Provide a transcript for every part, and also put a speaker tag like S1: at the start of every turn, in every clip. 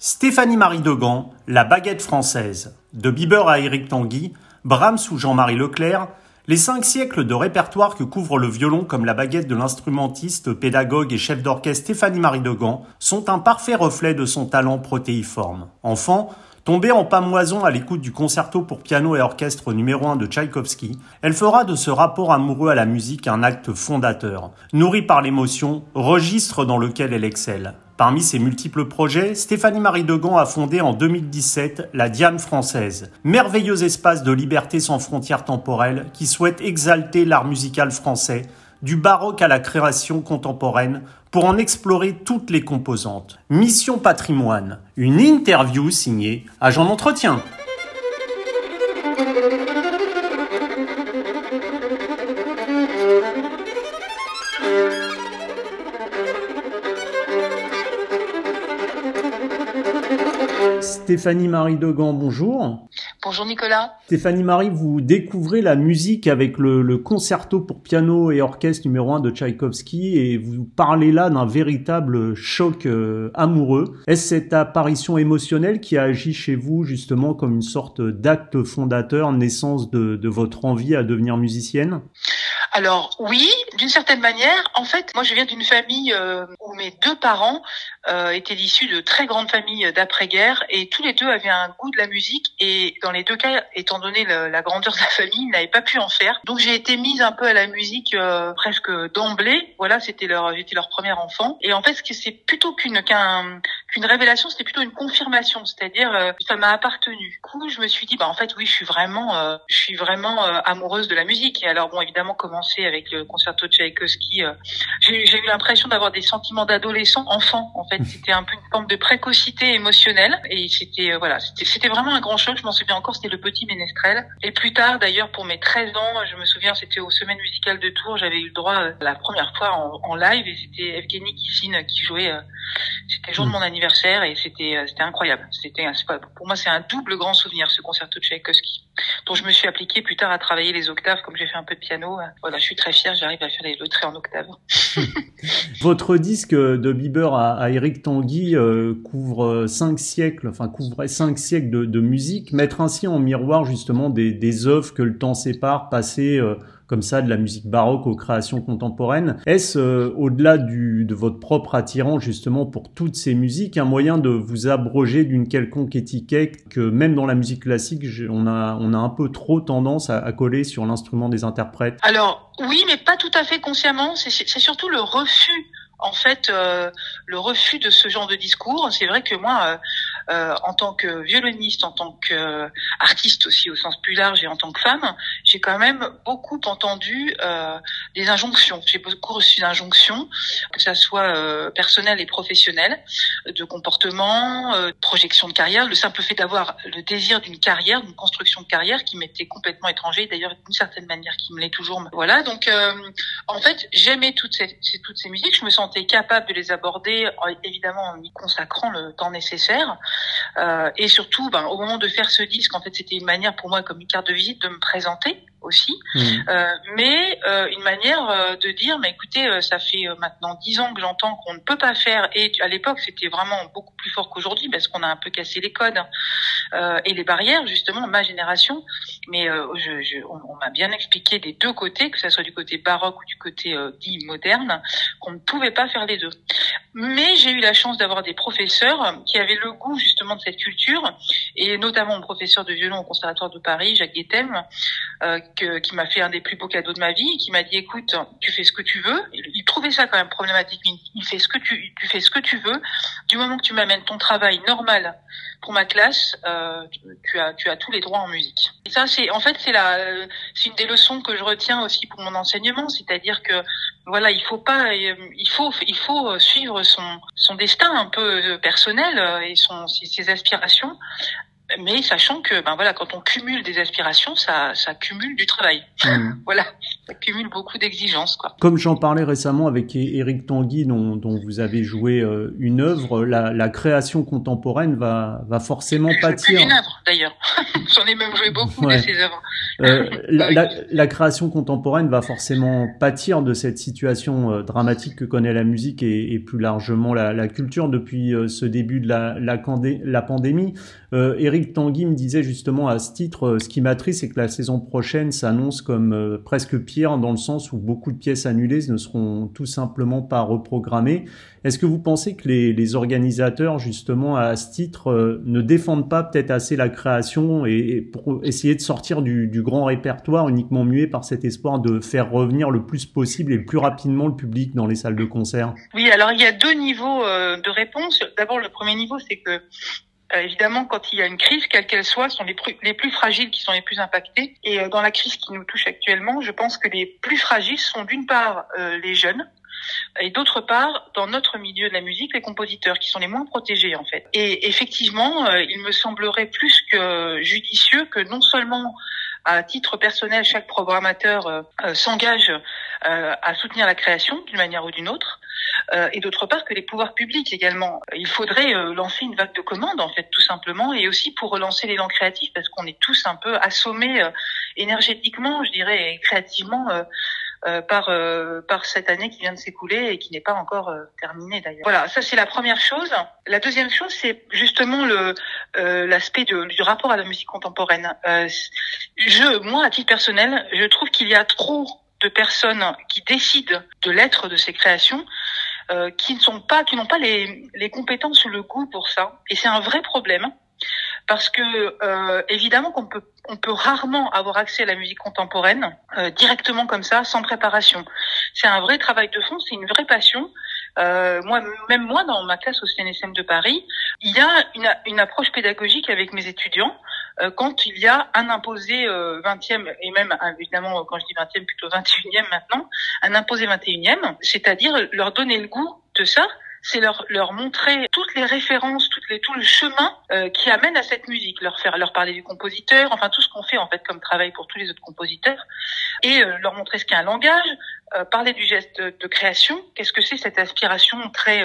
S1: Stéphanie Marie Degan, La baguette française. De Bieber à Éric Tanguy, Brahms ou Jean-Marie Leclerc, les cinq siècles de répertoire que couvre le violon comme la baguette de l'instrumentiste, pédagogue et chef d'orchestre Stéphanie Marie Degan sont un parfait reflet de son talent protéiforme. Enfant, Tombée en pamoison à l'écoute du concerto pour piano et orchestre numéro 1 de Tchaïkovski, elle fera de ce rapport amoureux à la musique un acte fondateur, nourri par l'émotion, registre dans lequel elle excelle. Parmi ses multiples projets, Stéphanie Marie Degan a fondé en 2017 la Diane française, merveilleux espace de liberté sans frontières temporelles qui souhaite exalter l'art musical français du baroque à la création contemporaine, pour en explorer toutes les composantes. Mission Patrimoine, une interview signée Agent d'entretien. Stéphanie Marie Degan, bonjour.
S2: Bonjour Nicolas.
S1: Stéphanie Marie, vous découvrez la musique avec le, concerto pour piano et orchestre numéro 1 de Tchaïkovski et vous parlez là d'un véritable choc euh, amoureux. Est-ce cette apparition émotionnelle qui a agi chez vous justement comme une sorte d'acte fondateur, naissance de, votre envie à devenir musicienne?
S2: Alors oui, d'une certaine manière. En fait, moi je viens d'une famille euh, où mes deux parents euh, étaient issus de très grandes familles d'après-guerre et tous les deux avaient un goût de la musique et dans les deux cas, étant donné la grandeur de la famille, ils n'avaient pas pu en faire. Donc j'ai été mise un peu à la musique euh, presque d'emblée. Voilà, c'était leur j'étais leur premier enfant. Et en fait, ce c'est plutôt qu'une qu'un qu'une révélation, c'était plutôt une confirmation, c'est-à-dire euh, ça m'a appartenu. Du coup, je me suis dit bah en fait oui, je suis vraiment euh, je suis vraiment amoureuse de la musique. Et alors bon, évidemment commencer avec le concerto de Tchaïkovski, j'ai eu l'impression d'avoir des sentiments d'adolescent enfant en fait, c'était un peu une forme de précocité émotionnelle et c'était voilà, c'était vraiment un grand choc, je m'en souviens encore, c'était le petit ménestrel. Et plus tard, d'ailleurs, pour mes 13 ans, je me souviens, c'était aux semaines musicales de Tours, j'avais eu le droit euh, la première fois en, live et c'était Evgeny Kissine qui jouait. Euh, c'était le jour de mon anniversaire et c'était euh, c'était incroyable. C'était pour moi c'est un double grand souvenir ce concerto de Tchaïkovski dont je me suis appliqué plus tard à travailler les octaves comme j'ai fait un peu de piano. Voilà, je suis très fière, j'arrive à faire les, le en octave.
S1: Votre disque de Bieber à, Eric Tanguy couvre cinq siècles, enfin couvrait cinq siècles de, musique. Mettre ainsi en miroir justement des, œuvres que le temps sépare, passer euh, comme ça de la musique baroque aux créations contemporaines. Est-ce, euh, au-delà de votre propre attirant justement pour toutes ces musiques, un moyen de vous abroger d'une quelconque étiquette que même dans la musique classique, on a, on a un peu trop tendance à, à coller sur l'instrument des interprètes?
S2: Alors oui, mais pas tout à fait consciemment. C'est surtout le refus en fait euh, le refus de ce genre de discours. C'est vrai que moi, euh, euh, en tant que violoniste, en tant qu'artiste aussi au sens plus large et en tant que femme, j'ai quand même beaucoup entendu des injonctions. J'ai beaucoup reçu d'injonctions, que ça soit personnel et professionnel, de comportement, de projection de carrière. Le simple fait d'avoir le désir d'une carrière, d'une construction de carrière, qui m'était complètement étranger, d'ailleurs d'une certaine manière qui me l'est toujours. Voilà, donc en fait, j'aimais toutes ces, toutes ces musiques. Je me sens capable de les aborder, évidemment en y consacrant le temps nécessaire. Euh, et surtout, ben, au moment de faire ce disque, en fait, c'était une manière pour moi, comme une carte de visite, de me présenter aussi, mmh. euh, mais euh, une manière euh, de dire, mais écoutez, ça fait maintenant dix ans que j'entends qu'on ne peut pas faire, et à l'époque c'était vraiment beaucoup plus fort qu'aujourd'hui parce qu'on a un peu cassé les codes hein, et les barrières, justement, ma génération. Mais je, je, on, on m'a bien expliqué des deux côtés, que ce soit du côté baroque ou du côté dit moderne, qu'on ne pouvait pas faire les deux. Mais j'ai eu la chance d'avoir des professeurs qui avaient le goût justement de cette culture, et notamment mon professeur de violon au Conservatoire de Paris, Jacques Guettem, euh, qui m'a fait un des plus beaux cadeaux de ma vie, qui m'a dit écoute, tu fais ce que tu veux. Il, trouvait ça quand même problématique. Il, fait ce que tu, fais ce que tu veux. Du moment que tu m'amènes ton travail normal pour ma classe, euh, tu as tu as tous les droits en musique. Et ça c'est en fait c'est la c'est une des leçons que je retiens aussi pour mon enseignement, c'est-à-dire que voilà il faut pas il faut il faut suivre son son destin un peu personnel et son ses aspirations mais sachant que ben voilà quand on cumule des aspirations ça ça cumule du travail mmh. voilà cumule beaucoup d'exigences. Quoi.
S1: Comme j'en parlais récemment avec Éric Tanguy, dont, dont, vous avez joué euh, une œuvre, la, la, création contemporaine va, va forcément pâtir.
S2: une œuvre d'ailleurs. J'en ai même joué beaucoup de ces œuvres.
S1: Euh, la, la, la, création contemporaine va forcément pâtir de cette situation euh, dramatique que connaît la musique et, et plus largement la, culture depuis ce début de la, pandémie. Éric Tanguy me disait justement à ce titre, ce qui m'attriste, c'est que la saison prochaine s'annonce comme presque pire dans le sens où beaucoup de pièces annulées ne seront tout simplement pas reprogrammées. Est-ce que vous pensez que les, organisateurs, justement, à ce titre, euh, ne défendent pas peut-être assez la création et, pour essayer de sortir du, grand répertoire uniquement muet par cet espoir de faire revenir le plus possible et le plus rapidement le public dans les salles de concert?
S2: Oui, alors il y a deux niveaux euh, de réponse. D'abord, le premier niveau, c'est que évidemment, quand il y a une crise, quelle qu'elle soit, sont les, les, plus fragiles qui sont les plus impactés. Et euh, dans la crise qui nous touche actuellement, je pense que les plus fragiles sont d'une part euh, les jeunes, et d'autre part, dans notre milieu de la musique, les compositeurs qui sont les moins protégés en fait. Et effectivement, il me semblerait plus que judicieux que non seulement à titre personnel, chaque programmateur s'engage à soutenir la création d'une manière ou d'une autre, euh, et d'autre part que les pouvoirs publics également. Il faudrait euh, lancer une vague de commandes en fait tout simplement et aussi pour relancer l'élan créatif parce qu'on est tous un peu assommés euh, énergétiquement, je dirais, et créativement. Par par cette année qui vient de s'écouler et qui n'est pas encore terminée d'ailleurs. Voilà, ça c'est la première chose. La deuxième chose, c'est justement le l'aspect du rapport à la musique contemporaine. je, moi, à titre personnel, je trouve qu'il y a trop de personnes qui décident de l'être de ces créations euh, qui ne sont pas, qui n'ont pas les, les compétences ou le goût pour ça. Et c'est un vrai problème parce que euh, évidemment qu'on peut on peut rarement avoir accès à la musique contemporaine euh, directement comme ça sans préparation. C'est un vrai travail de fond, c'est une vraie passion. Euh, moi, même moi, dans ma classe au CNSM de Paris, il y a une, une approche pédagogique avec mes étudiants euh, quand il y a un imposé euh, 20e et même évidemment quand je dis 20e plutôt 21e maintenant, un imposé 21e, c'est-à-dire leur donner le goût de ça c'est leur leur montrer toutes les références, toutes les tout le chemin euh, qui amène à cette musique, leur faire leur parler du compositeur, enfin tout ce qu'on fait en fait comme travail pour tous les autres compositeurs, et euh, leur montrer ce qu'est un langage, euh, parler du geste de création, qu'est-ce que c'est cette aspiration très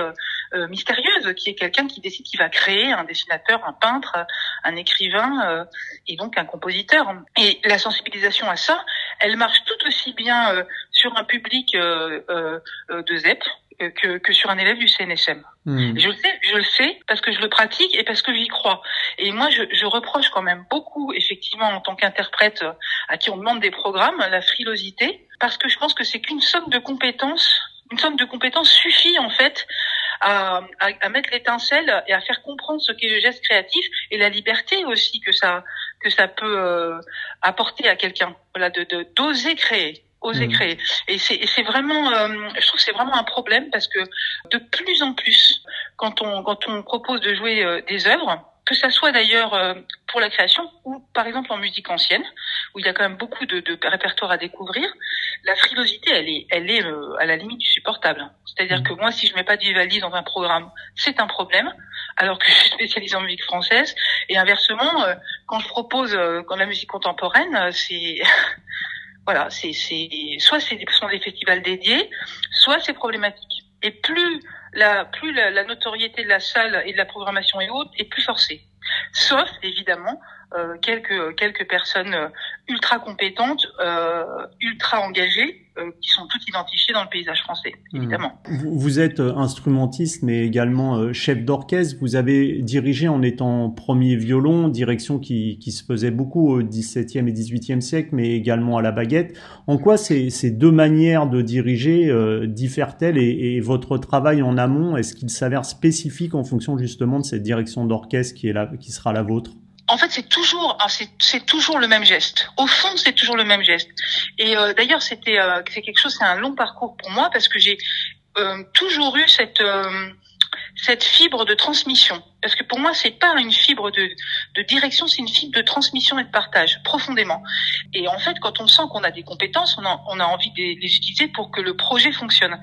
S2: mystérieuse qui est quelqu'un qui décide qu'il va créer un dessinateur, un peintre, un écrivain et donc un compositeur. Et la sensibilisation à ça, elle marche tout aussi bien sur un public de ZEP, que, que sur un élève du CNSM. Hmm. Je le sais, je le sais parce que je le pratique et parce que j'y crois. Et moi, je, je, reproche quand même beaucoup, effectivement, en tant qu'interprète à qui on demande des programmes, la frilosité, parce que je pense que c'est qu'une somme de compétences, une somme de compétences suffit en fait à, à, à mettre l'étincelle et à faire comprendre ce qu'est le geste créatif et la liberté aussi que ça que ça peut euh, apporter à quelqu'un. Voilà, de d'oser créer oser mmh. créer. Et c'est vraiment, euh, je trouve que c'est vraiment un problème parce que de plus en plus, quand on quand on propose de jouer euh, des œuvres, que ça soit d'ailleurs euh, pour la création ou par exemple en musique ancienne, où il y a quand même beaucoup de, de répertoires à découvrir, la frilosité, elle est, elle est à la limite du supportable. C'est-à-dire mmh. que moi, si je mets pas de valise dans un programme, c'est un problème, alors que je suis spécialisée en musique française. Et inversement, quand je propose quand la musique contemporaine, c'est Voilà, c'est soit c'est sont des festivals dédiés, soit c'est problématique. Et plus la plus la, notoriété de la salle et de la programmation est haute, et plus forcée. Sauf évidemment euh, quelques quelques personnes euh, ultra compétentes, euh, ultra engagées, euh, qui sont toutes identifiées dans le paysage français, hmm. évidemment.
S1: Vous, êtes euh, instrumentiste, mais également chef d'orchestre. Vous avez dirigé en étant premier violon, direction qui, qui se faisait beaucoup au XVIIe et XVIIIe siècle, mais également à la baguette. En quoi ces, ces deux manières de diriger euh, diffèrent-elles et, et, votre travail en amont, est-ce qu'il s'avère spécifique en fonction justement de cette direction d'orchestre qui est là, qui sera la vôtre?
S2: En fait, c'est toujours, ah, c'est toujours le même geste. Au fond, c'est toujours le même geste. Et euh, d'ailleurs, c'était, euh, c'est quelque chose, c'est un long parcours pour moi parce que j'ai euh, toujours eu cette cette fibre de transmission. Parce que pour moi, c'est pas une fibre de, de direction, c'est une fibre de transmission et de partage, profondément. Et en fait, quand on sent qu'on a des compétences, on a, on a envie de les utiliser pour que le projet fonctionne.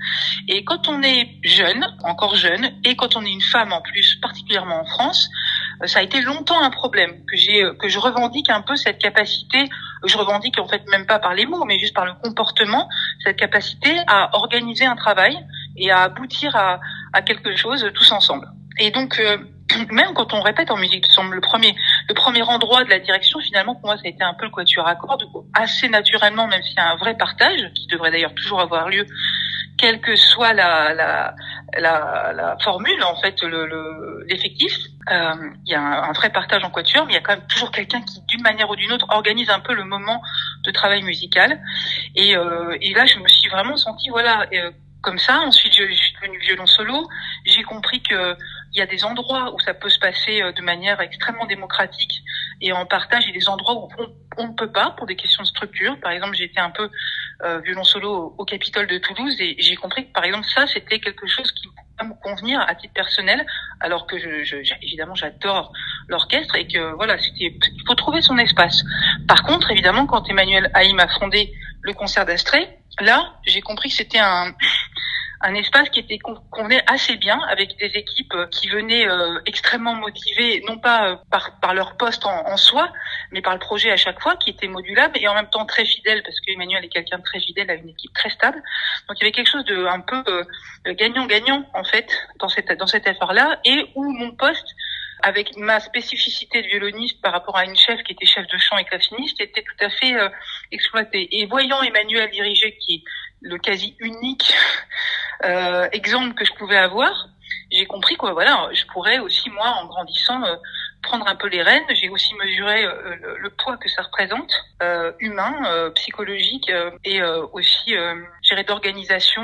S2: Et quand on est jeune, encore jeune, et quand on est une femme en plus, particulièrement en France, ça a été longtemps un problème que j'ai, que je revendique un peu cette capacité je revendique en fait même pas par les mots, mais juste par le comportement, cette capacité à organiser un travail et à aboutir à, quelque chose tous ensemble. Et donc, euh, même quand on répète en musique, le premier, le premier endroit de la direction, finalement, pour moi, ça a été un peu le quatuor à cordes, assez naturellement, même s'il y a un vrai partage, qui devrait d'ailleurs toujours avoir lieu, quelle que soit la, formule, en fait, l'effectif. Le, euh, il y a un, vrai partage en quatuor, mais il y a quand même toujours quelqu'un qui, d'une manière ou d'une autre, organise un peu le moment de travail musical. Et, euh, là, je me suis vraiment sentie, voilà, comme ça. Ensuite, je, suis devenue violon solo. J'ai compris que il y a des endroits où ça peut se passer euh, de manière extrêmement démocratique et en partage, et des endroits où on ne peut pas pour des questions de structure. Par exemple, été un peu euh, violon solo au, Capitole de Toulouse et j'ai compris que par exemple ça, c'était quelque chose qui me convenir à titre personnel, alors que je, je évidemment j'adore l'orchestre et que voilà, c'était il faut trouver son espace. Par contre, évidemment, quand Emmanuel Haïm a fondé le concert d'Astrée, là, j'ai compris que c'était un un espace qui était convenait assez bien avec des équipes euh, qui venaient euh, extrêmement motivées, non pas euh, par, par leur poste en, en, soi, mais par le projet à chaque fois, qui était modulable et en même temps très fidèle, parce qu'Emmanuel est quelqu'un de très fidèle à une équipe très stable. Donc il y avait quelque chose de un peu gagnant-gagnant en fait dans cette dans cet effort-là, et où mon poste avec ma spécificité de violoniste par rapport à une chef qui était chef de chant et classiniste, était tout à fait euh, exploitée. Et voyant Emmanuel diriger, qui le quasi unique euh, exemple que je pouvais avoir, j'ai compris que voilà, je pourrais aussi moi, en grandissant, euh, prendre un peu les rênes. J'ai aussi mesuré euh, le, poids que ça représente, euh, humain, euh, psychologique et aussi gérer d'organisation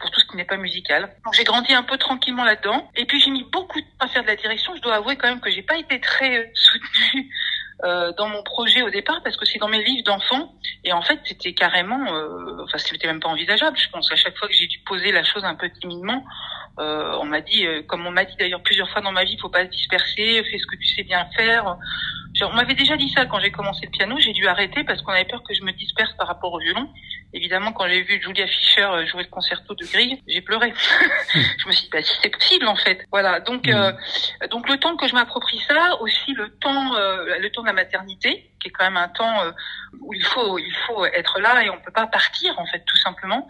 S2: pour tout ce qui n'est pas musical. Donc j'ai grandi un peu tranquillement là-dedans. Et puis j'ai mis beaucoup de temps à faire de la direction. Je dois avouer quand même que j'ai pas été très soutenue euh, dans mon projet au départ parce que c'est dans mes livres d'enfants et en fait c'était carrément euh, enfin c'était même pas envisageable je pense. À chaque fois que j'ai dû poser la chose un peu timidement on m'a dit euh, comme on m'a dit d'ailleurs plusieurs fois dans ma vie faut pas se disperser fais ce que tu sais bien faire on m'avait déjà dit ça quand j'ai commencé le piano j'ai dû arrêter parce qu'on avait peur que je me disperse par rapport au violon évidemment quand j'ai vu Julia Fischer euh, jouer le concerto de Grieg j'ai pleuré je me suis dit bah, si c'est possible en fait voilà donc mmh. donc le temps que je m'approprie ça aussi le temps le temps la maternité, qui est quand même un temps euh, où il faut, il faut être là et on peut pas partir en fait, tout simplement.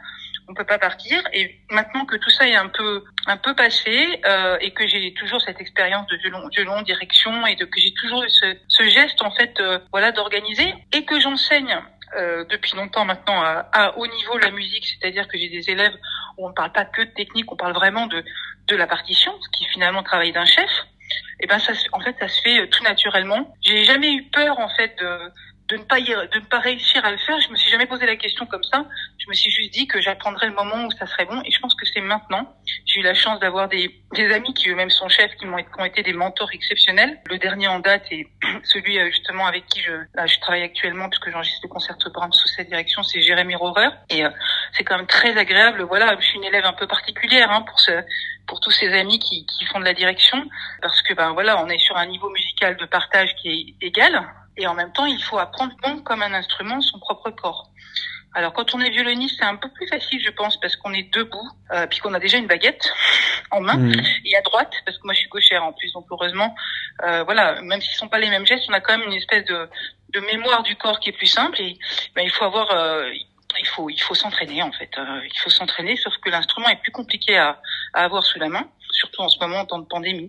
S2: On peut pas partir. Et maintenant que tout ça est un peu, un peu passé euh, et que j'ai toujours cette expérience de violon, violon, direction et de que j'ai toujours eu ce, ce, geste en fait, euh, voilà, d'organiser et que j'enseigne euh, depuis longtemps maintenant à, à, haut niveau la musique, c'est-à-dire que j'ai des élèves où on ne parle pas que de technique, on parle vraiment de, de la partition, ce qui finalement travaille d'un chef et ben ça, en fait, ça se fait euh, tout naturellement. J'ai jamais eu peur en fait de, de ne pas y, de ne pas réussir à le faire. Je me suis jamais posé la question comme ça. Je me suis juste dit que j'apprendrais le moment où ça serait bon. Et je pense que c'est maintenant. J'ai eu la chance d'avoir des, des amis qui eux-mêmes sont chefs, qui m'ont ont été des mentors exceptionnels. Le dernier en date est celui euh, justement avec qui je, je travaille actuellement, puisque j'enregistre le concert Brahms sous cette direction, c'est Jérémy Rohrer. Et euh, c'est quand même très agréable. Voilà, je suis une élève un peu particulière hein, pour ce pour tous ces amis qui, qui font de la direction, parce que ben voilà, on est sur un niveau musical de partage qui est égal, et en même temps, il faut apprendre bon comme un instrument son propre corps. Alors quand on est violoniste, c'est un peu plus facile, je pense, parce qu'on est debout, euh, puis qu'on a déjà une baguette en main mmh. et à droite, parce que moi je suis gauchère en plus, donc heureusement, euh, voilà, même s'ils sont pas les mêmes gestes, on a quand même une espèce de, de mémoire du corps qui est plus simple. Et ben, il faut avoir, euh, il faut il faut s'entraîner en fait. Euh, il faut s'entraîner, sauf que l'instrument est plus compliqué à, à, avoir sous la main, surtout en ce moment en temps de pandémie.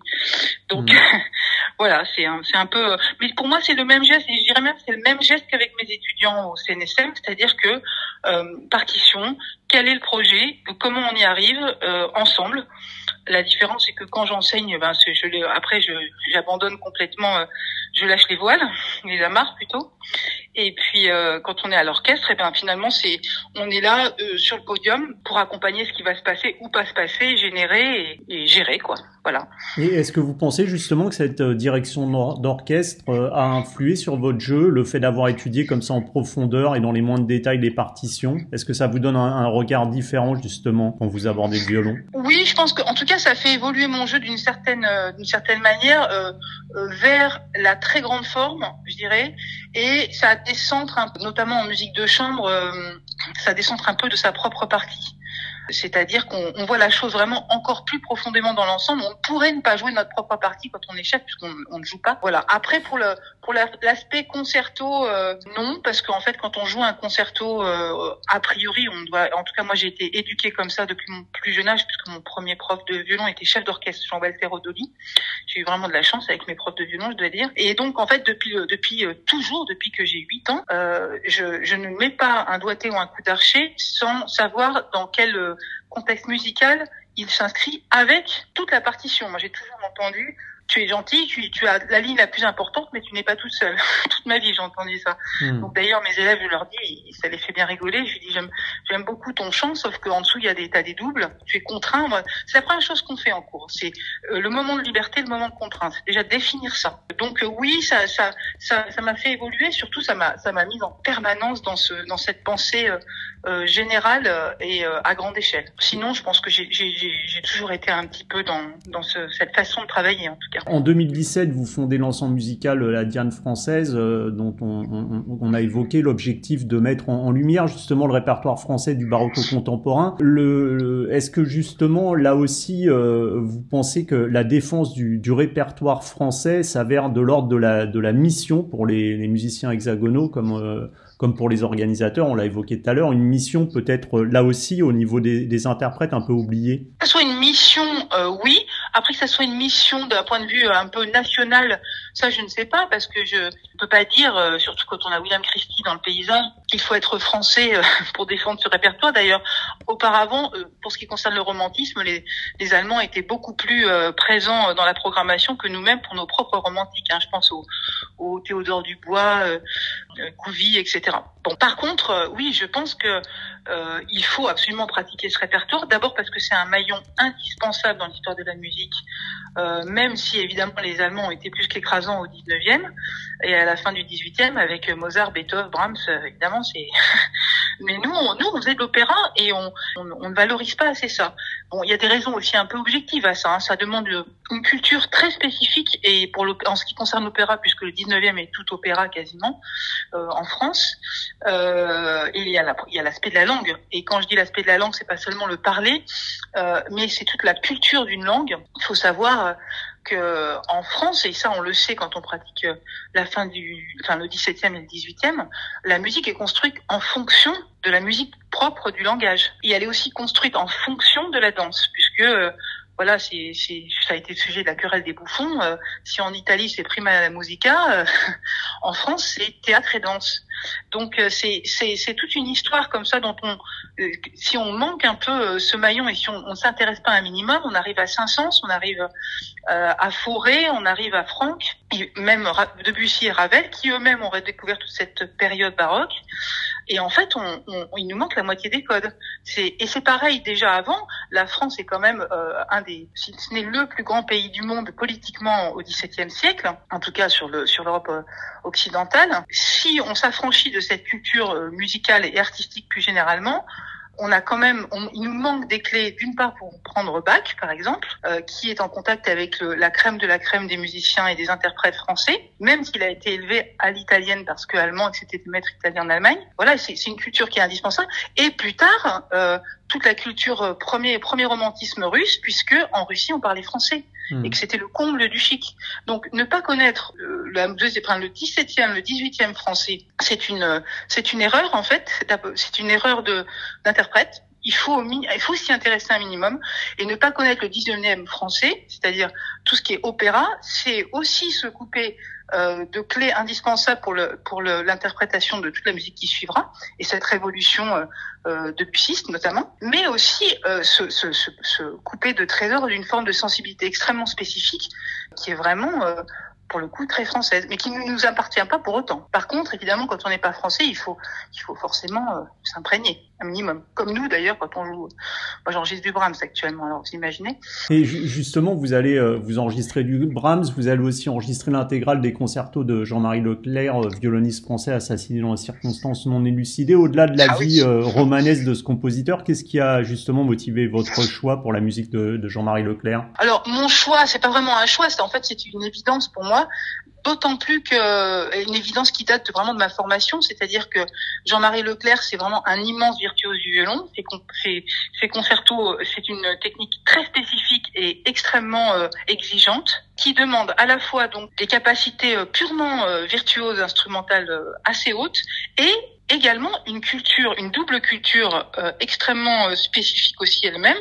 S2: Donc mmh. voilà, c'est un c'est un peu. Mais pour moi, c'est le même geste. Et je dirais même c'est le même geste qu'avec mes étudiants au CNSM, c'est-à-dire que euh, partition, quel est le projet, comment on y arrive euh, ensemble. La différence, c'est que quand j'enseigne, ben, je, après, j'abandonne complètement, euh, je lâche les voiles, les amarres plutôt. Et puis euh, quand on est à l'orchestre, et eh ben finalement c'est on est là euh, sur le podium pour accompagner ce qui va se passer ou pas se passer, générer et, gérer quoi. Voilà.
S1: Et est-ce que vous pensez justement que cette euh, direction d'orchestre a influé sur votre jeu, le fait d'avoir étudié comme ça en profondeur et dans les moindres détails les partitions? Est-ce que ça vous donne un, regard différent justement quand vous abordez le violon?
S2: Oui, je pense qu'en tout cas ça fait évoluer mon jeu d'une certaine d'une certaine manière euh, vers la très grande forme, je dirais, et ça décentre, notamment en musique de chambre, euh, ça décentre un peu de sa propre partie. C'est-à-dire qu'on voit la chose vraiment encore plus profondément dans l'ensemble. On pourrait ne pas jouer notre propre partie quand on est chef puisqu'on on ne joue pas. Voilà. Après pour le pour l'aspect concerto, euh, non, parce qu'en fait quand on joue un concerto, euh, a priori on doit. En tout cas moi j'ai été éduquée comme ça depuis mon plus jeune âge puisque mon premier prof de violon était chef d'orchestre Jean-Walter Odoli. J'ai eu vraiment de la chance avec mes profs de violon, je dois dire. Et donc en fait depuis depuis toujours depuis que j'ai 8 ans, je, je ne mets pas un doigté ou un coup d'archer sans savoir dans quel euh, contexte musical il s'inscrit avec toute la partition. Moi, j'ai toujours entendu tu es gentil, tu, tu, as la ligne la plus importante, mais tu n'es pas toute seule. Toute ma vie, j'ai entendu ça. Hmm. Donc d'ailleurs, mes élèves, je leur dis, ça les fait bien rigoler. Je dis, j'aime, j'aime beaucoup ton chant, sauf qu'en dessous, il y a des tas des doubles. Tu es contraint. C'est la première chose qu'on fait en cours. C'est euh, le moment de liberté, le moment de contrainte. Déjà définir ça. Donc euh, oui, ça, ça, ça, ça m'a fait évoluer. Surtout, ça m'a, ça m'a mis en permanence dans ce, dans cette pensée euh, générale et à grande échelle. Sinon, je pense que j'ai, j'ai, j'ai toujours été un petit peu dans, dans ce, cette façon de travailler, en tout cas.
S1: En 2017, vous fondez l'ensemble musical La Diane française, euh, dont on, a évoqué l'objectif de mettre en, lumière justement le répertoire français du baroque contemporain. Le, Est-ce que justement là aussi, euh, vous pensez que la défense du, répertoire français s'avère de l'ordre de la, de la mission pour les, musiciens hexagonaux comme euh, comme pour les organisateurs, on l'a évoqué tout à l'heure, une mission peut-être là aussi au niveau des, interprètes un peu oubliés
S2: Que ce soit une mission, oui. Après que ça soit une mission d'un point de vue euh, un peu national, ça je ne sais pas parce que je ne peux pas dire, euh, surtout quand on a William Christie dans le paysage, qu'il faut être français euh, pour défendre ce répertoire. D'ailleurs, auparavant, pour ce qui concerne le romantisme, les, les Allemands étaient beaucoup plus présents dans la programmation que nous-mêmes pour nos propres romantiques. Hein. Je pense au, au Théodore Dubois, Gouvy, etc. Bon, par contre, oui, je pense que euh, il faut absolument pratiquer ce répertoire. D'abord parce que c'est un maillon indispensable dans l'histoire de la musique, euh, même si évidemment les Allemands ont été plus qu'écrasants au 19e et à la fin du 18e avec Mozart, Beethoven, Brahms, euh, évidemment c'est Mais nous, on, nous, on faisait de l'opéra et on, on, ne valorise pas assez ça. Bon, il y a des raisons aussi un peu objectives à ça. Hein. Ça demande une culture très spécifique et pour en ce qui concerne l'opéra, puisque le 19e est tout opéra quasiment euh, en France, euh, il y a l'aspect de la langue. Et quand je dis l'aspect de la langue, c'est pas seulement le parler, euh, mais c'est toute la culture d'une langue. Il faut savoir en France, et ça on le sait quand on pratique euh, la fin du, enfin le 17e et le 18e, la musique est construite en fonction de la musique propre du langage. Et elle est aussi construite en fonction de la danse, puisque euh, voilà, c'est, ça a été le sujet de la querelle des bouffons. Euh, si en Italie c'est prima la musica, en France c'est théâtre et danse. Donc euh, c'est toute une histoire comme ça dont on euh, si on manque un peu euh, ce maillon et si on, on s'intéresse pas un minimum, on arrive à Saint-Saëns, on arrive à Fauré, on arrive à Franck, et même Debussy et Ravel qui eux-mêmes ont redécouvert toute cette période baroque. Et en fait, on, on, il nous manque la moitié des codes. C'est et c'est pareil déjà avant. La France est quand même un des, si ce n'est le plus grand pays du monde politiquement au XVIIe siècle, en tout cas sur le sur l'Europe occidentale. Si on s'affronte de cette culture euh, musicale et artistique plus généralement, on a quand même, il nous manque des clés d'une part pour prendre Bach, par exemple, euh, qui est en contact avec la crème de la crème des musiciens et des interprètes français, même s'il a été élevé à l'italienne parce que allemand c'était maître italien en Allemagne. Voilà, c'est une culture qui est indispensable. Et plus tard, euh, toute la culture euh, premier premier romantisme russe, puisque en Russie on parlait français hmm. et que c'était le comble du chic. Donc ne pas connaître euh, la deuxième, le 17e, le 18e français, c'est une c'est une erreur en fait. C'est une erreur de d'interprète. Il faut il faut s'y intéresser un minimum et ne pas connaître le 19e français, c'est-à-dire tout ce qui est opéra, c'est aussi se couper euh, de clés indispensables pour le pour l'interprétation de toute la musique qui suivra et cette révolution euh, euh de Bussiste notamment, mais aussi euh, se, se, se, couper de trésors d'une forme de sensibilité extrêmement spécifique qui est vraiment pour le coup très française, mais qui ne nous appartient pas pour autant. Par contre, évidemment, quand on n'est pas français, il faut, il faut forcément s'imprégner, un minimum. Comme nous, d'ailleurs, quand on joue. Moi, j'enregistre du Brahms actuellement, alors vous imaginez.
S1: Et justement, vous allez euh, vous enregistrer du Brahms, vous allez aussi enregistrer l'intégrale des concertos de Jean-Marie Leclerc, euh, violoniste français assassiné dans les circonstances non élucidées. Au-delà de la ah vie romanesque de ce compositeur, qu'est-ce qui a justement motivé votre choix pour la musique de, de Jean-Marie Leclerc?
S2: Alors, mon choix, c'est pas vraiment un choix, c'est en fait c'est une évidence pour moi d'autant plus que une évidence qui date vraiment de ma formation, c'est-à-dire que Jean-Marie Leclerc, c'est vraiment un immense virtuose du violon. Ses, concertos, c'est une technique très spécifique et extrêmement exigeante, qui demande à la fois donc des capacités purement virtuoses instrumentales assez hautes et également une culture, une double culture euh, extrêmement euh, spécifique aussi elle-même,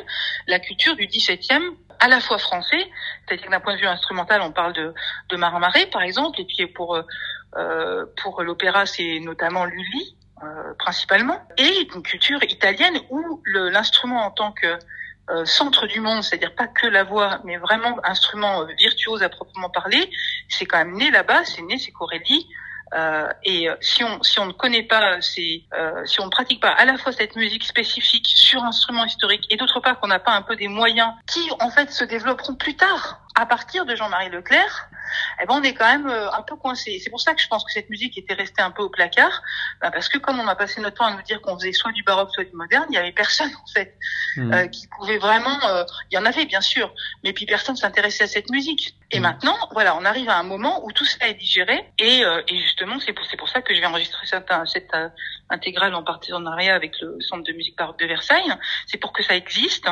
S2: la culture du 17e à la fois français, c'est-à-dire d'un point de vue instrumental, on parle de, de Marin par exemple, et puis pour euh, pour l'opéra c'est notamment Lully principalement, et une culture italienne où l'instrument en tant que centre du monde, c'est-à-dire pas que la voix, mais vraiment instrument virtuose à proprement parler, c'est quand même né là-bas, c'est né, c'est Corelli, euh, et euh, si on si on ne connaît pas ces, euh, si on ne pratique pas à la fois cette musique spécifique sur instrument historique et d'autre part qu'on n'a pas un peu des moyens qui en fait se développeront plus tard à partir de Jean-Marie Leclerc, eh ben on est quand même euh, un peu coincé. C'est pour ça que je pense que cette musique était restée un peu au placard, ben parce que comme on a passé notre temps à nous dire qu'on faisait soit du baroque, soit du moderne, il y avait personne en fait mmh. euh, qui pouvait vraiment. Euh, il y en avait bien sûr, mais puis personne s'intéressait à cette musique. Et mmh. maintenant, voilà, on arrive à un moment où tout ça est digéré, et, et justement, c'est pour c'est pour ça que je vais enregistrer cette, cette intégrale en partenariat avec le Centre de musique baroque de Versailles. C'est pour que ça existe.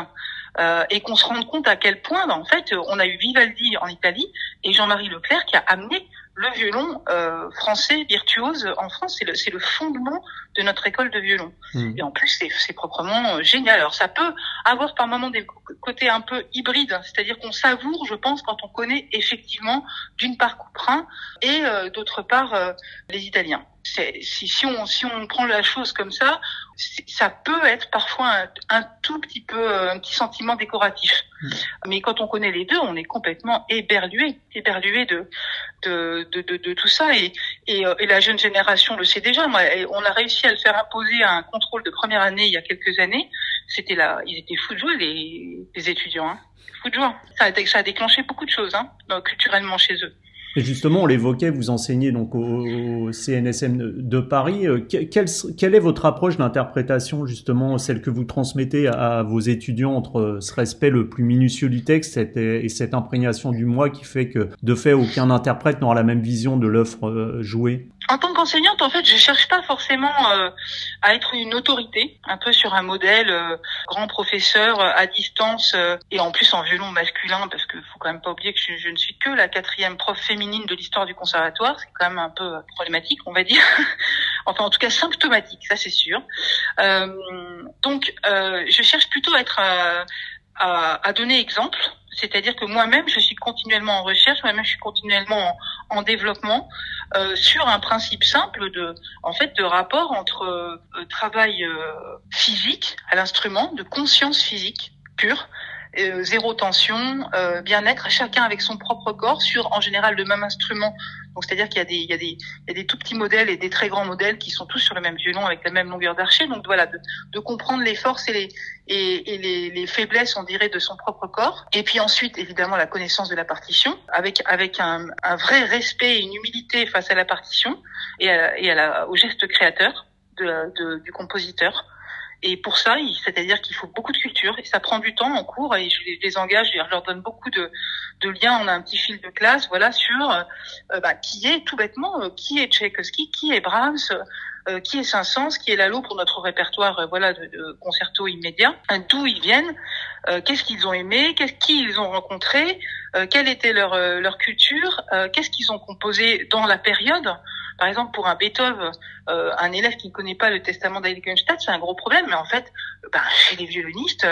S2: Euh, et qu'on se rende compte à quel point, bah, en fait, on a eu Vivaldi en Italie et Jean-Marie Leclerc qui a amené le violon euh, français virtuose en France. C'est le, c'est le fondement de notre école de violon. Mmh. Et en plus, c'est, c'est proprement euh, génial. Alors, ça peut avoir par moments des côtés un peu hybrides, hein. c'est-à-dire qu'on savoure, je pense, quand on connaît effectivement d'une part Couperin et d'autre part les Italiens si, si, on, si on prend la chose comme ça, ça peut être parfois un, un, tout petit peu euh, un petit sentiment décoratif. Mm. Mais quand on connaît les deux, on est complètement éberlué, éberlué de de, de, de, de tout ça. Et, et, euh, et, la jeune génération le sait déjà. Moi, on a réussi à le faire imposer à un contrôle de première année il y a quelques années. C'était là, ils étaient fous de joie les, les étudiants. Hein. Fous de joie. Ça a, ça a déclenché beaucoup de choses hein, culturellement chez eux.
S1: Et justement, on l'évoquait, vous enseignez donc au, CNSM de Paris. Euh, quelle, est votre approche d'interprétation, justement, celle que vous transmettez à, vos étudiants entre ce respect le plus minutieux du texte et cette imprégnation du moi qui fait que, de fait, aucun interprète n'aura la même vision de l'œuvre euh, jouée?
S2: En tant qu'enseignante, en fait, je cherche pas forcément euh, à être une autorité, un peu sur un modèle euh, grand professeur euh, à distance et en plus en violon masculin, parce que faut quand même pas oublier que je, ne suis que la quatrième prof féminine de l'histoire du conservatoire, c'est quand même un peu problématique, on va dire. enfin, en tout cas symptomatique, ça c'est sûr. donc, je cherche plutôt à être à, à donner exemple c'est-à-dire que moi-même, je suis continuellement en recherche, moi-même, je suis continuellement en, en développement euh, sur un principe simple de, en fait, de rapport entre euh, travail euh, physique à l'instrument, de conscience physique pure, zéro tension, bien-être, chacun avec son propre corps sur en général le même instrument. Donc c'est-à-dire qu'il y a des il y a des il y a des tout petits modèles et des très grands modèles qui sont tous sur le même violon avec la même longueur d'archet. Donc voilà, de, de, comprendre les forces et les et, les, les, faiblesses, on dirait, de son propre corps. Et puis ensuite, évidemment, la connaissance de la partition, avec avec un, un vrai respect et une humilité face à la partition et, à, et à la, au geste créateur de, de, du compositeur. Et pour ça, c'est-à-dire qu'il faut beaucoup de culture et ça prend du temps en cours et je les, engage, je leur donne beaucoup de, de, liens. On a un petit fil de classe, voilà, sur euh, bah, qui est tout bêtement, euh, qui est Tchaïkovski, qui est Brahms, euh, qui est Saint-Saëns, qui est Lalo pour notre répertoire, voilà, de, de concerto immédiat, d'où ils viennent, qu'est-ce qu'ils ont aimé, qu'est-ce qu'ils ont rencontré, quelle était leur leur culture, qu'est-ce qu'ils ont composé dans la période. Par exemple, pour un Beethoven, euh, un élève qui ne connaît pas le testament d'Heiligenstadt, c'est un gros problème. Mais en fait, ben, chez les violonistes,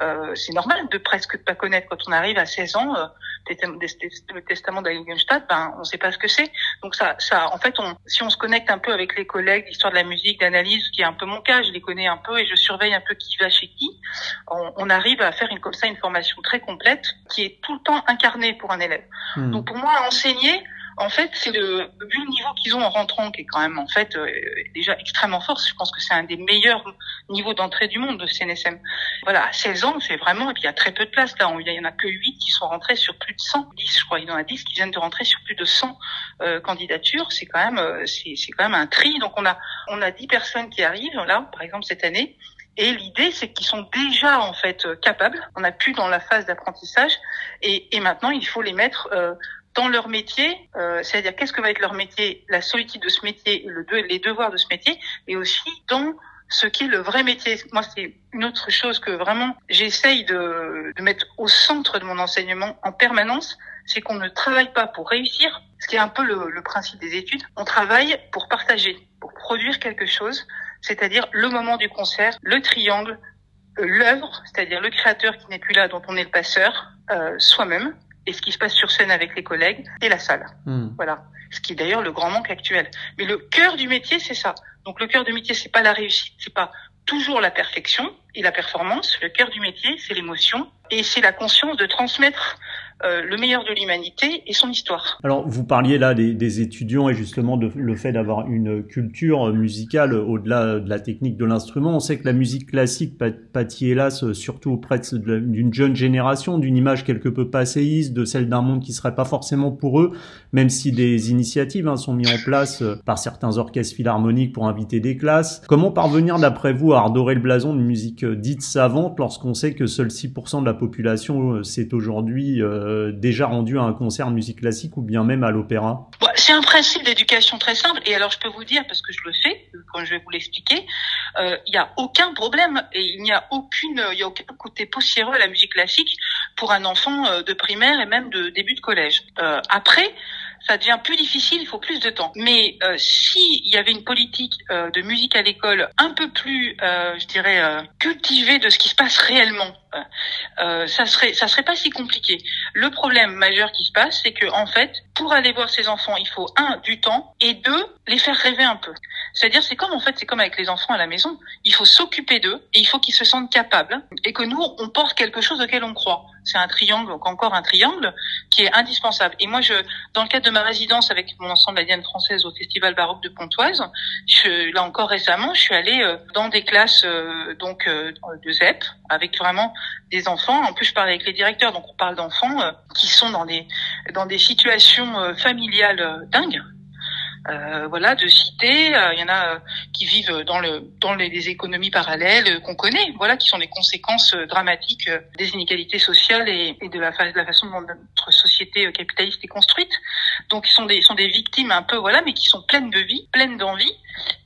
S2: euh, c'est normal de presque pas connaître. Quand on arrive à 16 ans, euh, le testament d'Heiligenstadt, ben, on ne sait pas ce que c'est. Donc ça, ça, en fait, on, si on se connecte un peu avec les collègues d'histoire de la musique, d'analyse, qui est un peu mon cas, je les connais un peu et je surveille un peu qui va chez qui, on, on arrive à faire une, comme ça une formation très complète qui est tout le temps incarnée pour un élève. Hmm. Donc pour moi, enseigner, en fait, c'est le vu le niveau qu'ils ont en rentrant, qui est quand même en fait euh, déjà extrêmement fort. Je pense que c'est un des meilleurs niveaux d'entrée du monde de CNSM. Voilà, à 16 ans, c'est vraiment et puis il y a très peu de place là. Il y en a que 8 qui sont rentrés sur plus de 100, 10 je crois. Il y en a 10 qui viennent de rentrer sur plus de 100 euh, candidatures. C'est quand même euh, c'est c'est quand même un tri. Donc on a on a 10 personnes qui arrivent là, par exemple cette année. Et l'idée, c'est qu'ils sont déjà en fait capables. On n'a plus dans la phase d'apprentissage, et, et, maintenant il faut les mettre euh, dans leur métier, euh, c'est-à-dire qu'est-ce que va être leur métier, la solitude de ce métier, le, les devoirs de ce métier, et aussi dans ce qui est le vrai métier. Moi, c'est une autre chose que vraiment j'essaye de, de mettre au centre de mon enseignement en permanence, c'est qu'on ne travaille pas pour réussir, ce qui est un peu le, le principe des études. On travaille pour partager, pour produire quelque chose, c'est-à-dire le moment du concert, le triangle, euh, l'œuvre, c'est-à-dire le créateur qui n'est plus là, dont on est le passeur, euh, soi-même, et ce qui se passe sur scène avec les collègues, et la salle. Hmm. Voilà. Ce qui est d'ailleurs le grand manque actuel. Mais le cœur du métier, c'est ça. Donc le cœur du métier, c'est pas la réussite, c'est pas toujours la perfection et la performance. Le cœur du métier, c'est l'émotion et c'est la conscience de transmettre euh, le meilleur de l'humanité et son histoire.
S1: Alors, vous parliez là des, des étudiants et justement de le fait d'avoir une culture musicale au-delà de la technique de l'instrument. On sait que la musique classique pâtit hélas surtout auprès d'une jeune génération, d'une image quelque peu passéiste, de celle d'un monde qui serait pas forcément pour eux, même si des initiatives hein, sont mises en place euh, par certains orchestres philharmoniques pour inviter des classes. Comment parvenir, d'après vous, à redorer le blason d'une musique euh, dite savante lorsqu'on sait que seuls 6% de la population s'est aujourd'hui euh, déjà rendu à un concert de musique classique ou bien même à l'opéra
S2: C'est un principe d'éducation très simple. Et alors je peux vous dire, parce que je le fais, quand je vais vous l'expliquer, euh, il n'y a aucun problème et il n'y a a aucun côté poussiéreux à la musique classique pour un enfant euh, de primaire et même de début de collège. après, ça devient plus difficile, il faut plus de temps. Mais euh, s'il y avait une politique de musique à l'école un peu plus, je dirais, cultivée de ce qui se passe réellement, euh, ça serait ça serait pas si compliqué. Le problème majeur qui se passe, c'est que en fait, pour aller voir ses enfants, il faut un du temps et deux les faire rêver un peu. C'est-à-dire c'est comme en fait c'est comme avec les enfants à la maison, il faut s'occuper d'eux et il faut qu'ils se sentent capables et que nous on porte quelque chose auquel on croit. C'est un triangle, donc encore un triangle qui est indispensable. Et moi je dans le cadre de ma résidence avec mon ensemble la Diane française au Festival baroque de Pontoise, je, là encore récemment, je suis allée euh, dans des classes euh, donc de ZEP avec vraiment des enfants. En plus, je parle avec les directeurs, donc on parle d'enfants euh, qui sont dans des dans des situations euh, familiales euh, voilà, de cité. Il y en a qui vivent dans le dans les, économies parallèles qu'on connaît. Voilà, qui sont les conséquences dramatiques des inégalités sociales et, de, la, façon dont notre société capitaliste est construite. Donc, ils sont des sont des victimes un peu voilà, mais qui sont pleines de vie, pleines d'envie.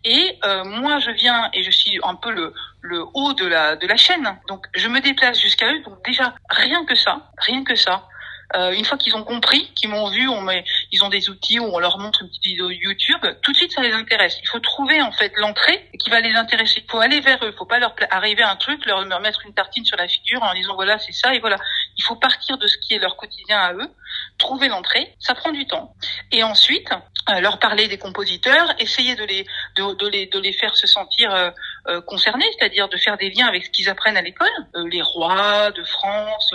S2: Et moi, je viens et je suis un peu le le haut de la, de la chaîne. Donc je me déplace jusqu'à eux. Donc déjà, rien que ça, rien que ça. Euh, une fois qu'ils ont compris, qu'ils m'ont vu, on met, ils ont des outils où on leur montre une petite vidéo YouTube, tout de suite ça les intéresse. Il faut trouver en fait l'entrée qui va les intéresser. Il faut aller vers eux. Il faut pas leur arriver à un truc, leur mettre une tartine sur la figure en disant voilà c'est ça et voilà. Il faut partir de ce qui est leur quotidien à eux, trouver l'entrée. Ça prend du temps. Et ensuite euh, leur parler des compositeurs, essayer de les de, de les de les faire se sentir euh, euh, concernés, c'est-à-dire de faire des liens avec ce qu'ils apprennent à l'école, euh, les rois de France,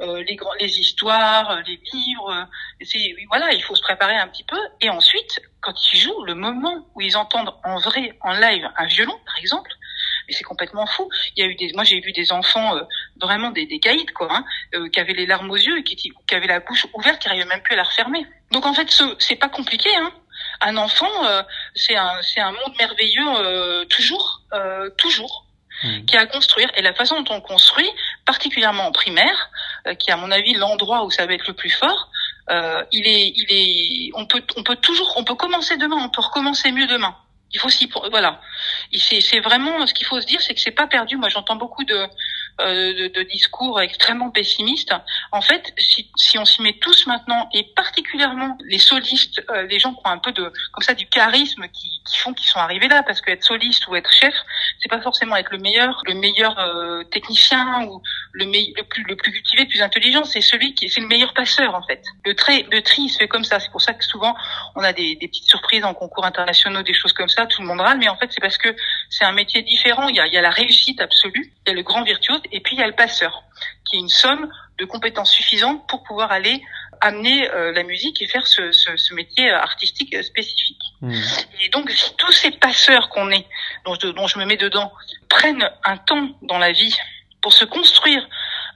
S2: euh, les grands, les histoires, les livres. c'est voilà, il faut se préparer un petit peu. Et ensuite, quand ils jouent, le moment où ils entendent en vrai, en live, un violon, par exemple, mais c'est complètement fou. Il y a eu des, moi j'ai vu des enfants vraiment des, des caïds quoi, hein, qui avaient les larmes aux yeux et qui, qui avaient la bouche ouverte, qui n'arrivaient même plus à la refermer. Donc en fait, c'est pas compliqué. Hein un enfant, euh, c'est un, c'est un monde merveilleux euh, toujours, euh, toujours, mmh. qui a à construire. Et la façon dont on construit, particulièrement en primaire, qui est à mon avis l'endroit où ça va être le plus fort, il est, il est, on peut, on peut toujours, on peut commencer demain, on peut recommencer mieux demain. Il faut s'y, voilà. C'est vraiment ce qu'il faut se dire, c'est que c'est pas perdu. Moi, j'entends beaucoup de, de, de, discours extrêmement pessimistes. En fait, si, si on s'y met tous maintenant, et particulièrement les solistes, euh, les gens qui ont un peu de comme ça du charisme, qui, qui font qu'ils sont arrivés là, parce qu'être soliste ou être chef, c'est pas forcément être le meilleur, le meilleur euh, technicien ou le, le plus le plus cultivé, le plus intelligent. C'est celui qui c'est le meilleur passeur en fait. Le tri, le tri se fait comme ça. C'est pour ça que souvent on a des, des petites surprises en concours internationaux, des choses comme ça. Tout le monde râle, mais en fait c'est parce que c'est un métier différent. Il y a, il y a la réussite absolue, il y a le grand virtuose et puis il y a le passeur, qui est une somme de compétences suffisantes pour pouvoir aller amener euh, la musique et faire ce, ce, ce métier artistique spécifique. Mmh. Et donc, si tous ces passeurs qu'on est, dont je, dont je me mets dedans, prennent un temps dans la vie pour se construire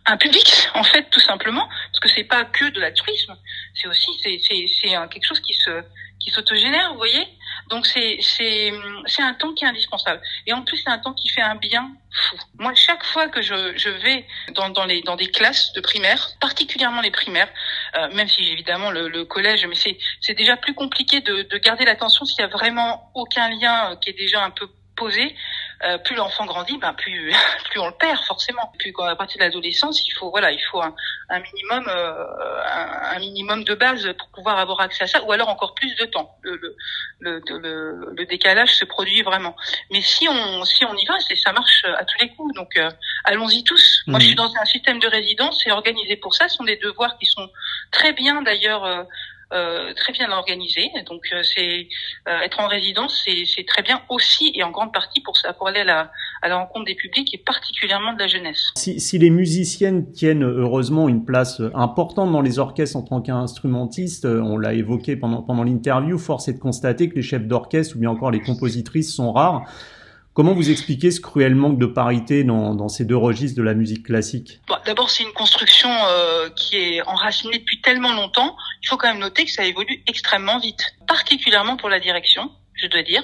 S2: un public, en fait, tout simplement, parce que c'est pas que de l'altruisme, c'est aussi c'est c'est c'est quelque chose qui se qui s'autogénère, vous voyez, Donc c'est c'est un temps qui est indispensable. Et en plus c'est un temps qui fait un bien fou. Moi chaque fois que je je vais dans dans les dans des classes de primaire, particulièrement les primaires, euh, même si évidemment le, le collège, mais c'est c'est déjà plus compliqué de de garder l'attention s'il y a vraiment aucun lien euh, qui est déjà un peu posé. Euh, plus l'enfant grandit, ben plus plus on le perd forcément. Plus quand, à partir de l'adolescence, il faut voilà, il faut un, un minimum euh, un, un, minimum de base pour pouvoir avoir accès à ça, ou alors encore plus de temps. Le le, le, le décalage se produit vraiment. Mais si on si on y va, c'est ça marche à tous les coups. Donc euh, allons-y tous. Moi, je suis dans un système de résidence, c'est organisé pour ça. Ce sont des devoirs qui sont très bien d'ailleurs euh, très bien organisé. Donc euh, c'est euh, être en résidence, c'est très bien aussi et en grande partie pour pour aller à la, à la rencontre des publics et particulièrement de la jeunesse.
S1: Si, si les musiciennes tiennent heureusement une place importante dans les orchestres en tant qu'instrumentistes, on l'a évoqué pendant pendant l'interview, force est de constater que les chefs d'orchestre ou bien encore les compositrices sont rares. Comment vous expliquez ce cruel manque de parité dans, ces deux registres de la musique classique?
S2: Bon, D'abord, c'est une construction euh, qui est enracinée depuis tellement longtemps. Il faut quand même noter que ça évolue extrêmement vite, particulièrement pour la direction, je dois dire.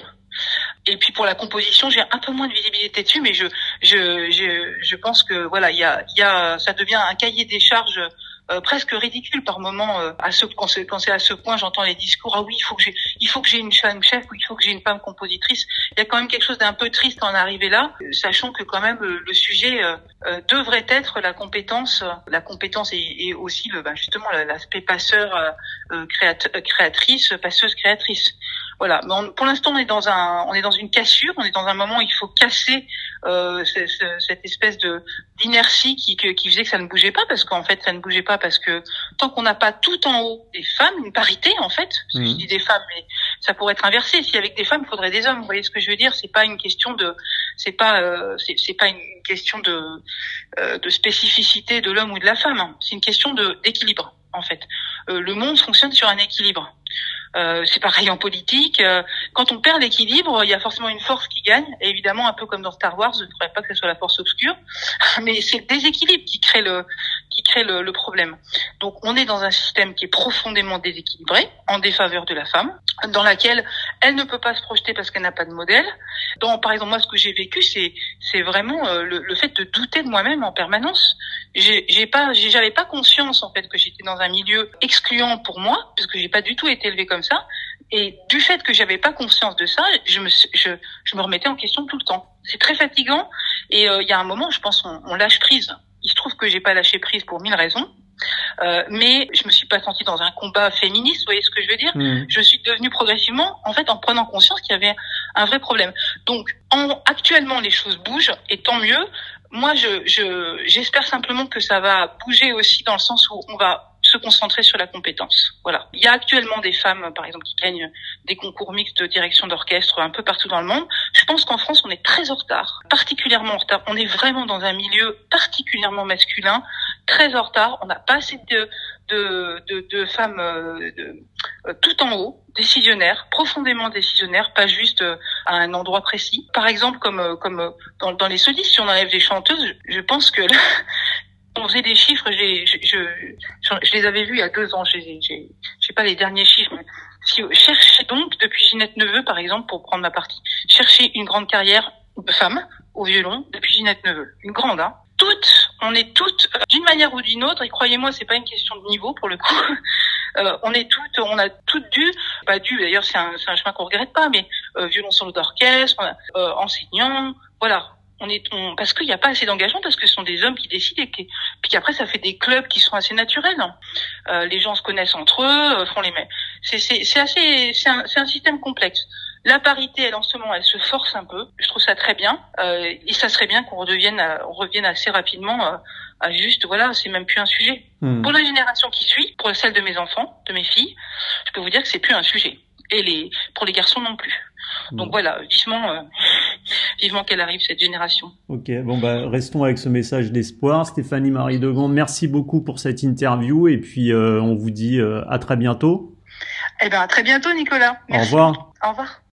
S2: Et puis pour la composition, j'ai un peu moins de visibilité dessus, mais je je je, je pense que voilà, il y a y a ça devient un cahier des charges euh, presque ridicule par moment euh, à ce quand c'est à ce point j'entends les discours ah oui il faut que j'ai il faut que j'ai une femme chef ou il faut que j'ai une femme compositrice. Il y a quand même quelque chose d'un peu triste en arriver là sachant que quand même le, sujet euh, devrait être la compétence la compétence et, aussi le ben justement l'aspect passeur créatrice passeuse créatrice voilà. Mais pour l'instant, on est dans un, on est dans une cassure. On est dans un moment où il faut casser euh, cette espèce de d'inertie qui, qui faisait que ça ne bougeait pas, parce qu'en fait, ça ne bougeait pas parce que tant qu'on n'a pas tout en haut des femmes, une parité en fait. Je mmh. dis des femmes, mais ça pourrait être inversé. Si avec des femmes, il faudrait des hommes. Vous voyez ce que je veux dire? C'est pas une question de, c'est pas, euh, c'est pas une question de euh, de spécificité de l'homme ou de la femme. Hein. C'est une question de d'équilibre en fait. Euh, le monde fonctionne sur un équilibre. Euh, c'est pareil en politique. Euh, quand on perd l'équilibre, il y a forcément une force qui gagne. Et évidemment, un peu comme dans Star Wars, je ne voudrais pas que ce soit la force obscure, mais c'est le déséquilibre qui crée le qui crée le, problème. Donc, on est dans un système qui est profondément déséquilibré, en défaveur de la femme, dans laquelle elle ne peut pas se projeter parce qu'elle n'a pas de modèle. Donc, par exemple, moi, ce que j'ai vécu, c'est c'est vraiment euh, le, fait de douter de moi-même en permanence. J'ai pas, j'avais pas conscience en fait que j'étais dans un milieu excluant pour moi, parce que j'ai pas du tout été élevée comme ça. Et du fait que j'avais pas conscience de ça, je me, je me remettais en question tout le temps. C'est très fatigant. Et euh, il y a un moment, je pense, on, on lâche prise. Il se trouve que j'ai pas lâché prise pour mille raisons. Euh, mais je me suis pas sentie dans un combat féministe, vous voyez ce que je veux dire? Mmh. Je suis devenue progressivement, en fait, en prenant conscience qu'il y avait un vrai problème. Donc, en, actuellement, les choses bougent, et tant mieux. Moi, je, je, j'espère simplement que ça va bouger aussi dans le sens où on va se concentrer sur la compétence. Voilà. Il y a actuellement des femmes, par exemple, qui gagnent des concours mixtes de direction d'orchestre un peu partout dans le monde. Je pense qu'en France, on est très en retard, particulièrement en retard. On est vraiment dans un milieu particulièrement masculin, très en retard. On n'a pas assez de, de, de, femmes euh, euh, tout en haut, décisionnaires, profondément décisionnaires, pas juste euh, à un endroit précis. Par exemple, comme comme dans, dans les solistes, si on enlève les chanteuses, je pense que on faisait des chiffres, j'ai, je, je, je, les avais vus il y a deux ans, j'ai, j'ai, j'ai pas les derniers chiffres. Si, cherchez donc, depuis Ginette Neveu, par exemple, pour prendre ma partie, cherchez une grande carrière de femme au violon depuis Ginette Neveu. Une grande, hein. Toutes, on est toutes, euh, d'une manière ou d'une autre, et croyez-moi, c'est pas une question de niveau pour le coup. Euh, on est toutes, on a toutes dû, pas dû, d'ailleurs c'est un, c'est un chemin qu'on regrette pas, mais euh, violon solo d'orchestre, euh, enseignant, voilà, on est parce qu'il n'y a pas assez d'engagement parce que ce sont des hommes qui décident et qui, puis après ça fait des clubs qui sont assez naturels. Euh, les gens se connaissent entre eux, euh, font les mêmes. C'est c'est assez c'est un, un système complexe. La parité, elle en ce moment, elle se force un peu. Je trouve ça très bien euh, et ça serait bien qu'on redevienne on revienne assez rapidement à juste voilà, c'est même plus un sujet. Hmm. Pour la génération qui suit, pour celle de mes enfants, de mes filles, je peux vous dire que c'est plus un sujet. Et les pour les garçons non plus. Donc voilà, vivement, euh, vivement qu'elle arrive cette génération.
S1: Ok, bon bah restons avec ce message d'espoir. Stéphanie Marie Degand, merci beaucoup pour cette interview et puis euh, on vous dit euh, à très bientôt.
S2: Eh ben à très bientôt Nicolas.
S1: Merci. Au revoir.
S2: Au revoir.